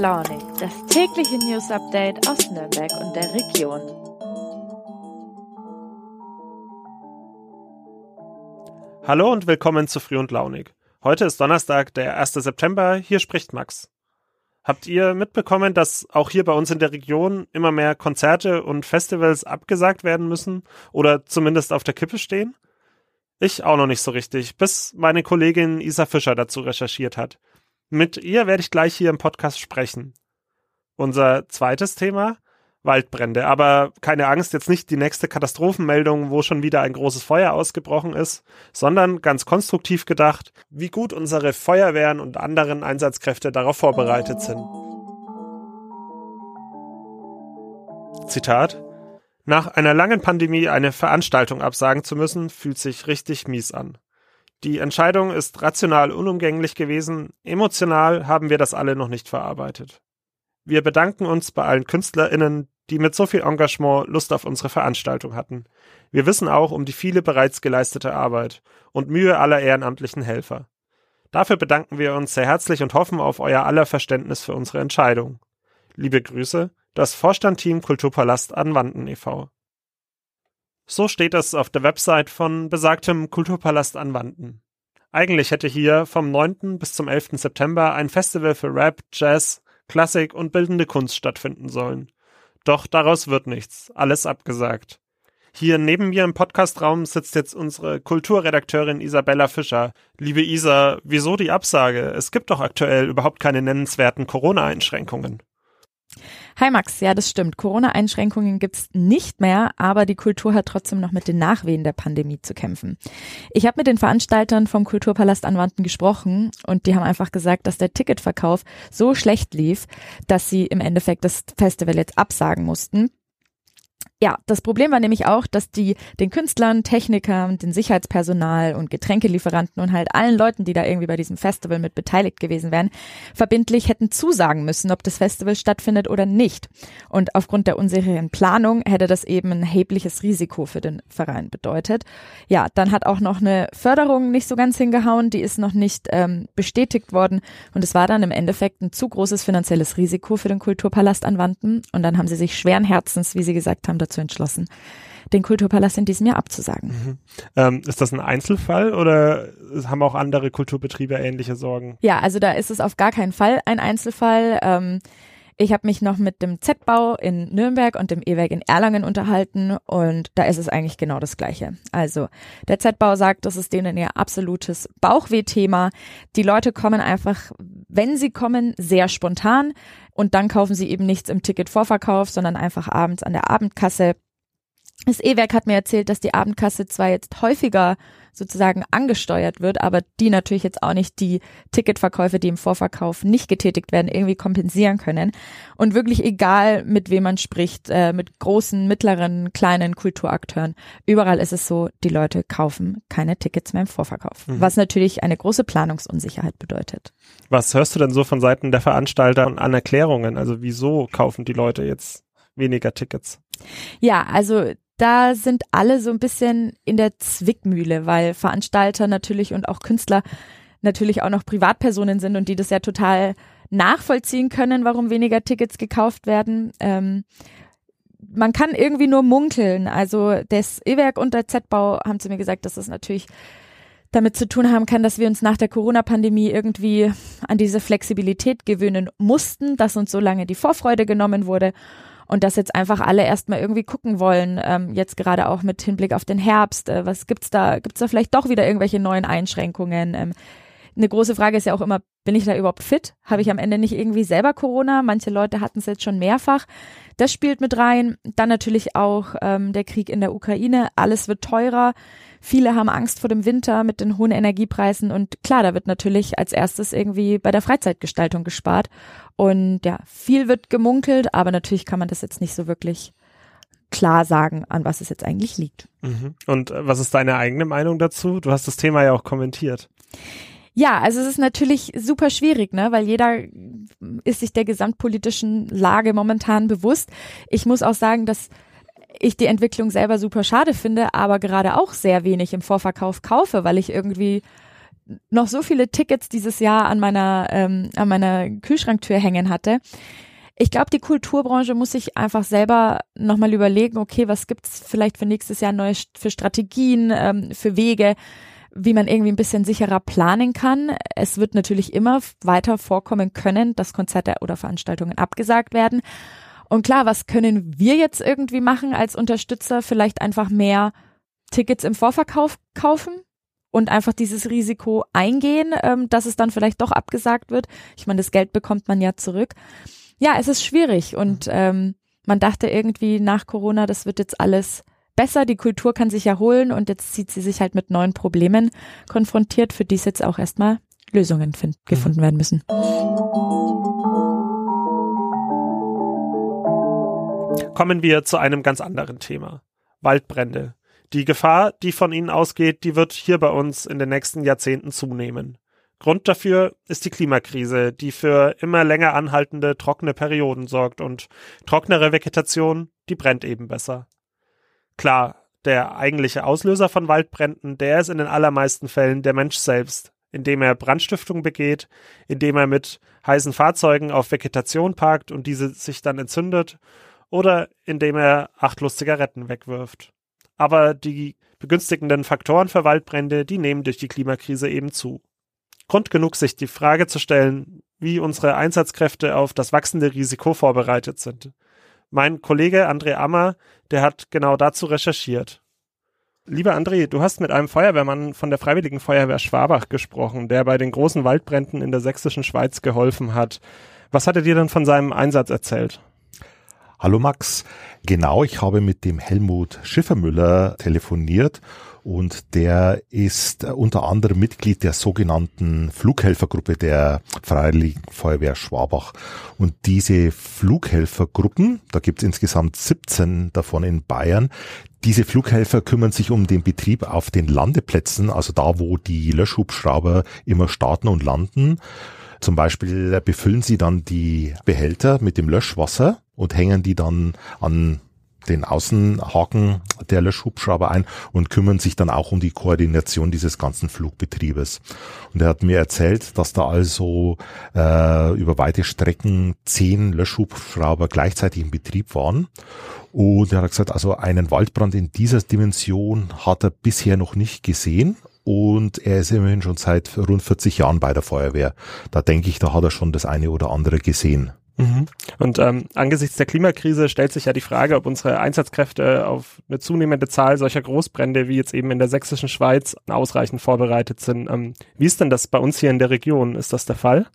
Launig, das tägliche News Update aus Nürnberg und der Region. Hallo und willkommen zu Früh und Launig. Heute ist Donnerstag, der 1. September. Hier spricht Max. Habt ihr mitbekommen, dass auch hier bei uns in der Region immer mehr Konzerte und Festivals abgesagt werden müssen oder zumindest auf der Kippe stehen? Ich auch noch nicht so richtig, bis meine Kollegin Isa Fischer dazu recherchiert hat. Mit ihr werde ich gleich hier im Podcast sprechen. Unser zweites Thema Waldbrände. Aber keine Angst, jetzt nicht die nächste Katastrophenmeldung, wo schon wieder ein großes Feuer ausgebrochen ist, sondern ganz konstruktiv gedacht, wie gut unsere Feuerwehren und anderen Einsatzkräfte darauf vorbereitet sind. Zitat Nach einer langen Pandemie eine Veranstaltung absagen zu müssen, fühlt sich richtig mies an. Die Entscheidung ist rational unumgänglich gewesen, emotional haben wir das alle noch nicht verarbeitet. Wir bedanken uns bei allen KünstlerInnen, die mit so viel Engagement Lust auf unsere Veranstaltung hatten. Wir wissen auch um die viele bereits geleistete Arbeit und Mühe aller ehrenamtlichen Helfer. Dafür bedanken wir uns sehr herzlich und hoffen auf euer aller Verständnis für unsere Entscheidung. Liebe Grüße, das Vorstandteam Kulturpalast Anwanden e.V. So steht es auf der Website von besagtem Kulturpalast Anwanden. Eigentlich hätte hier vom 9. bis zum 11. September ein Festival für Rap, Jazz, Klassik und bildende Kunst stattfinden sollen. Doch daraus wird nichts, alles abgesagt. Hier neben mir im Podcastraum sitzt jetzt unsere Kulturredakteurin Isabella Fischer. Liebe Isa, wieso die Absage? Es gibt doch aktuell überhaupt keine nennenswerten Corona-Einschränkungen. Hi Max, ja, das stimmt. Corona-Einschränkungen gibt's nicht mehr, aber die Kultur hat trotzdem noch mit den Nachwehen der Pandemie zu kämpfen. Ich habe mit den Veranstaltern vom Kulturpalast Anwanden gesprochen und die haben einfach gesagt, dass der Ticketverkauf so schlecht lief, dass sie im Endeffekt das Festival jetzt absagen mussten. Ja, das Problem war nämlich auch, dass die den Künstlern, Technikern, den Sicherheitspersonal und Getränkelieferanten und halt allen Leuten, die da irgendwie bei diesem Festival mit beteiligt gewesen wären, verbindlich hätten zusagen müssen, ob das Festival stattfindet oder nicht. Und aufgrund der unsicheren Planung hätte das eben ein erhebliches Risiko für den Verein bedeutet. Ja, dann hat auch noch eine Förderung nicht so ganz hingehauen, die ist noch nicht ähm, bestätigt worden und es war dann im Endeffekt ein zu großes finanzielles Risiko für den Kulturpalast anwandten und dann haben sie sich schweren Herzens, wie sie gesagt haben, dazu entschlossen, den Kulturpalast in diesem Jahr abzusagen. Mhm. Ähm, ist das ein Einzelfall oder haben auch andere Kulturbetriebe ähnliche Sorgen? Ja, also da ist es auf gar keinen Fall ein Einzelfall. Ähm, ich habe mich noch mit dem Z-Bau in Nürnberg und dem E-Werk in Erlangen unterhalten und da ist es eigentlich genau das Gleiche. Also der Z-Bau sagt, das ist denen ihr absolutes Bauchweh-Thema. Die Leute kommen einfach, wenn sie kommen, sehr spontan und dann kaufen sie eben nichts im Ticketvorverkauf, sondern einfach abends an der Abendkasse. Das E-Werk hat mir erzählt, dass die Abendkasse zwar jetzt häufiger sozusagen angesteuert wird, aber die natürlich jetzt auch nicht die Ticketverkäufe, die im Vorverkauf nicht getätigt werden, irgendwie kompensieren können. Und wirklich egal, mit wem man spricht, äh, mit großen, mittleren, kleinen Kulturakteuren, überall ist es so, die Leute kaufen keine Tickets mehr im Vorverkauf, mhm. was natürlich eine große Planungsunsicherheit bedeutet. Was hörst du denn so von Seiten der Veranstalter an Erklärungen? Also wieso kaufen die Leute jetzt weniger Tickets? Ja, also da sind alle so ein bisschen in der Zwickmühle, weil Veranstalter natürlich und auch Künstler natürlich auch noch Privatpersonen sind und die das ja total nachvollziehen können, warum weniger Tickets gekauft werden. Ähm, man kann irgendwie nur munkeln. Also das E-Werk und der Z-Bau haben zu mir gesagt, dass das natürlich damit zu tun haben kann, dass wir uns nach der Corona-Pandemie irgendwie an diese Flexibilität gewöhnen mussten, dass uns so lange die Vorfreude genommen wurde und dass jetzt einfach alle erstmal irgendwie gucken wollen, ähm, jetzt gerade auch mit Hinblick auf den Herbst, äh, was gibt's da, gibt's da vielleicht doch wieder irgendwelche neuen Einschränkungen? Ähm, eine große Frage ist ja auch immer, bin ich da überhaupt fit? Habe ich am Ende nicht irgendwie selber Corona? Manche Leute hatten es jetzt schon mehrfach. Das spielt mit rein. Dann natürlich auch ähm, der Krieg in der Ukraine. Alles wird teurer. Viele haben Angst vor dem Winter mit den hohen Energiepreisen. Und klar, da wird natürlich als erstes irgendwie bei der Freizeitgestaltung gespart. Und ja, viel wird gemunkelt, aber natürlich kann man das jetzt nicht so wirklich klar sagen, an was es jetzt eigentlich liegt. Mhm. Und äh, was ist deine eigene Meinung dazu? Du hast das Thema ja auch kommentiert. Ja, also es ist natürlich super schwierig, ne, weil jeder ist sich der gesamtpolitischen Lage momentan bewusst. Ich muss auch sagen, dass ich die Entwicklung selber super schade finde, aber gerade auch sehr wenig im Vorverkauf kaufe, weil ich irgendwie noch so viele Tickets dieses Jahr an meiner, ähm, an meiner Kühlschranktür hängen hatte. Ich glaube, die Kulturbranche muss sich einfach selber nochmal überlegen, okay, was gibt's vielleicht für nächstes Jahr neue für Strategien, ähm, für Wege, wie man irgendwie ein bisschen sicherer planen kann. Es wird natürlich immer weiter vorkommen können, dass Konzerte oder Veranstaltungen abgesagt werden. Und klar, was können wir jetzt irgendwie machen als Unterstützer? Vielleicht einfach mehr Tickets im Vorverkauf kaufen und einfach dieses Risiko eingehen, ähm, dass es dann vielleicht doch abgesagt wird. Ich meine, das Geld bekommt man ja zurück. Ja, es ist schwierig und ähm, man dachte irgendwie nach Corona, das wird jetzt alles besser, die Kultur kann sich erholen und jetzt sieht sie sich halt mit neuen Problemen konfrontiert, für die es jetzt auch erstmal Lösungen find, mhm. gefunden werden müssen. Kommen wir zu einem ganz anderen Thema. Waldbrände. Die Gefahr, die von ihnen ausgeht, die wird hier bei uns in den nächsten Jahrzehnten zunehmen. Grund dafür ist die Klimakrise, die für immer länger anhaltende trockene Perioden sorgt und trocknere Vegetation, die brennt eben besser. Klar, der eigentliche Auslöser von Waldbränden, der ist in den allermeisten Fällen der Mensch selbst, indem er Brandstiftung begeht, indem er mit heißen Fahrzeugen auf Vegetation parkt und diese sich dann entzündet, oder indem er achtlos Zigaretten wegwirft. Aber die begünstigenden Faktoren für Waldbrände, die nehmen durch die Klimakrise eben zu. Grund genug, sich die Frage zu stellen, wie unsere Einsatzkräfte auf das wachsende Risiko vorbereitet sind. Mein Kollege André Ammer, der hat genau dazu recherchiert. Lieber André, du hast mit einem Feuerwehrmann von der Freiwilligen Feuerwehr Schwabach gesprochen, der bei den großen Waldbränden in der sächsischen Schweiz geholfen hat. Was hat er dir denn von seinem Einsatz erzählt? Hallo Max. Genau, ich habe mit dem Helmut Schiffermüller telefoniert und der ist unter anderem Mitglied der sogenannten Flughelfergruppe der Freiwilligen Feuerwehr Schwabach. Und diese Flughelfergruppen, da gibt es insgesamt 17 davon in Bayern, diese Flughelfer kümmern sich um den Betrieb auf den Landeplätzen, also da, wo die Löschhubschrauber immer starten und landen. Zum Beispiel befüllen sie dann die Behälter mit dem Löschwasser und hängen die dann an den Außenhaken der Löschhubschrauber ein und kümmern sich dann auch um die Koordination dieses ganzen Flugbetriebes. Und er hat mir erzählt, dass da also äh, über weite Strecken zehn Löschhubschrauber gleichzeitig in Betrieb waren. Und er hat gesagt, also einen Waldbrand in dieser Dimension hat er bisher noch nicht gesehen und er ist immerhin schon seit rund 40 Jahren bei der Feuerwehr. Da denke ich, da hat er schon das eine oder andere gesehen. Mhm. Und ähm, angesichts der Klimakrise stellt sich ja die Frage, ob unsere Einsatzkräfte auf eine zunehmende Zahl solcher Großbrände wie jetzt eben in der sächsischen Schweiz ausreichend vorbereitet sind. Ähm, wie ist denn das bei uns hier in der Region? Ist das der Fall?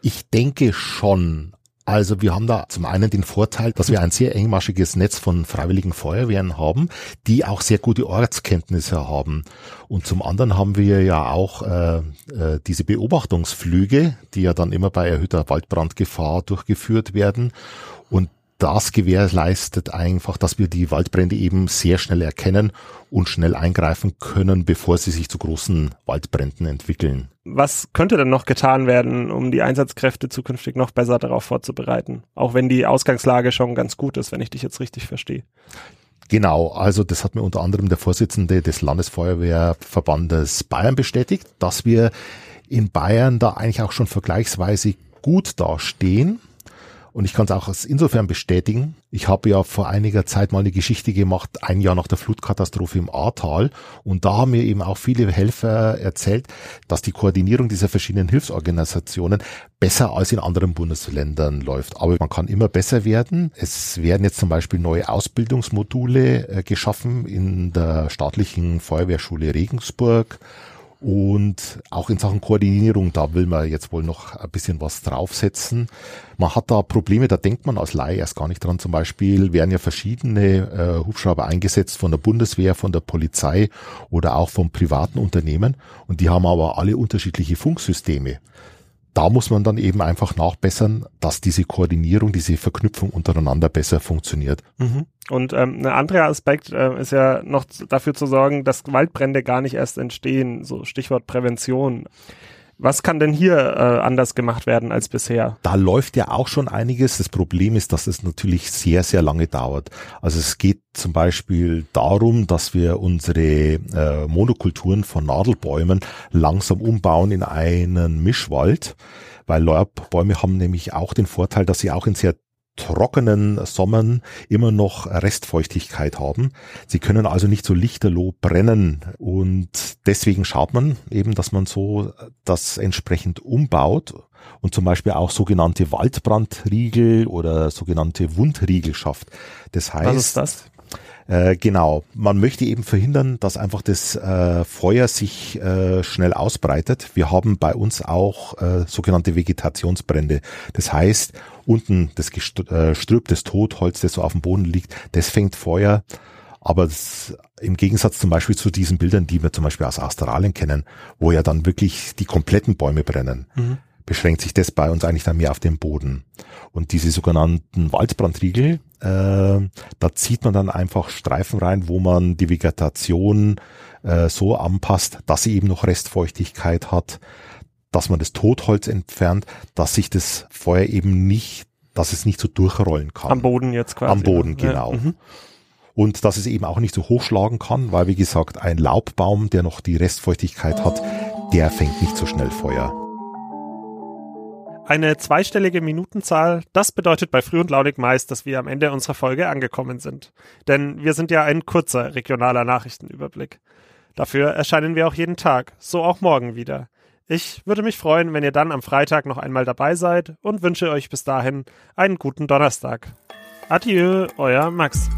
Ich denke schon. Also wir haben da zum einen den Vorteil, dass wir ein sehr engmaschiges Netz von freiwilligen Feuerwehren haben, die auch sehr gute Ortskenntnisse haben. Und zum anderen haben wir ja auch äh, äh, diese Beobachtungsflüge, die ja dann immer bei erhöhter Waldbrandgefahr durchgeführt werden. Das gewährleistet einfach, dass wir die Waldbrände eben sehr schnell erkennen und schnell eingreifen können, bevor sie sich zu großen Waldbränden entwickeln. Was könnte denn noch getan werden, um die Einsatzkräfte zukünftig noch besser darauf vorzubereiten? Auch wenn die Ausgangslage schon ganz gut ist, wenn ich dich jetzt richtig verstehe. Genau, also das hat mir unter anderem der Vorsitzende des Landesfeuerwehrverbandes Bayern bestätigt, dass wir in Bayern da eigentlich auch schon vergleichsweise gut dastehen und ich kann es auch insofern bestätigen. Ich habe ja vor einiger Zeit mal eine Geschichte gemacht, ein Jahr nach der Flutkatastrophe im Ahrtal. Und da haben mir eben auch viele Helfer erzählt, dass die Koordinierung dieser verschiedenen Hilfsorganisationen besser als in anderen Bundesländern läuft. Aber man kann immer besser werden. Es werden jetzt zum Beispiel neue Ausbildungsmodule äh, geschaffen in der staatlichen Feuerwehrschule Regensburg. Und auch in Sachen Koordinierung, da will man jetzt wohl noch ein bisschen was draufsetzen. Man hat da Probleme, da denkt man als Laie erst gar nicht dran. Zum Beispiel werden ja verschiedene äh, Hubschrauber eingesetzt von der Bundeswehr, von der Polizei oder auch von privaten Unternehmen. Und die haben aber alle unterschiedliche Funksysteme da muss man dann eben einfach nachbessern, dass diese Koordinierung, diese Verknüpfung untereinander besser funktioniert. Mhm. Und ähm, ein anderer Aspekt äh, ist ja noch dafür zu sorgen, dass Waldbrände gar nicht erst entstehen, so Stichwort Prävention. Was kann denn hier äh, anders gemacht werden als bisher? Da läuft ja auch schon einiges. Das Problem ist, dass es natürlich sehr, sehr lange dauert. Also es geht zum Beispiel darum, dass wir unsere äh, Monokulturen von Nadelbäumen langsam umbauen in einen Mischwald, weil Leubbäume haben nämlich auch den Vorteil, dass sie auch in sehr trockenen Sommern immer noch Restfeuchtigkeit haben. Sie können also nicht so lichterloh brennen und deswegen schaut man eben, dass man so das entsprechend umbaut und zum Beispiel auch sogenannte Waldbrandriegel oder sogenannte Wundriegel schafft. Das heißt, Was ist das? Äh, genau, man möchte eben verhindern, dass einfach das äh, Feuer sich äh, schnell ausbreitet. Wir haben bei uns auch äh, sogenannte Vegetationsbrände. Das heißt, unten das Gestrüpp, äh, das Totholz, das so auf dem Boden liegt, das fängt Feuer. Aber das, im Gegensatz zum Beispiel zu diesen Bildern, die wir zum Beispiel aus Australien kennen, wo ja dann wirklich die kompletten Bäume brennen. Mhm beschränkt sich das bei uns eigentlich dann mehr auf den Boden. Und diese sogenannten Waldbrandriegel, äh, da zieht man dann einfach Streifen rein, wo man die Vegetation äh, so anpasst, dass sie eben noch Restfeuchtigkeit hat, dass man das Totholz entfernt, dass sich das Feuer eben nicht, dass es nicht so durchrollen kann. Am Boden jetzt quasi. Am ne? Boden, genau. Ja, mhm. und dass es eben auch nicht so hochschlagen kann, weil wie gesagt, ein Laubbaum, der noch die Restfeuchtigkeit hat, der fängt nicht so schnell Feuer. Eine zweistellige Minutenzahl, das bedeutet bei Früh und Launig meist, dass wir am Ende unserer Folge angekommen sind. Denn wir sind ja ein kurzer regionaler Nachrichtenüberblick. Dafür erscheinen wir auch jeden Tag, so auch morgen wieder. Ich würde mich freuen, wenn ihr dann am Freitag noch einmal dabei seid und wünsche euch bis dahin einen guten Donnerstag. Adieu, euer Max.